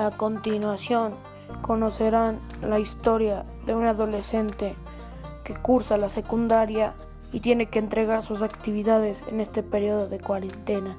A continuación, conocerán la historia de un adolescente que cursa la secundaria y tiene que entregar sus actividades en este periodo de cuarentena.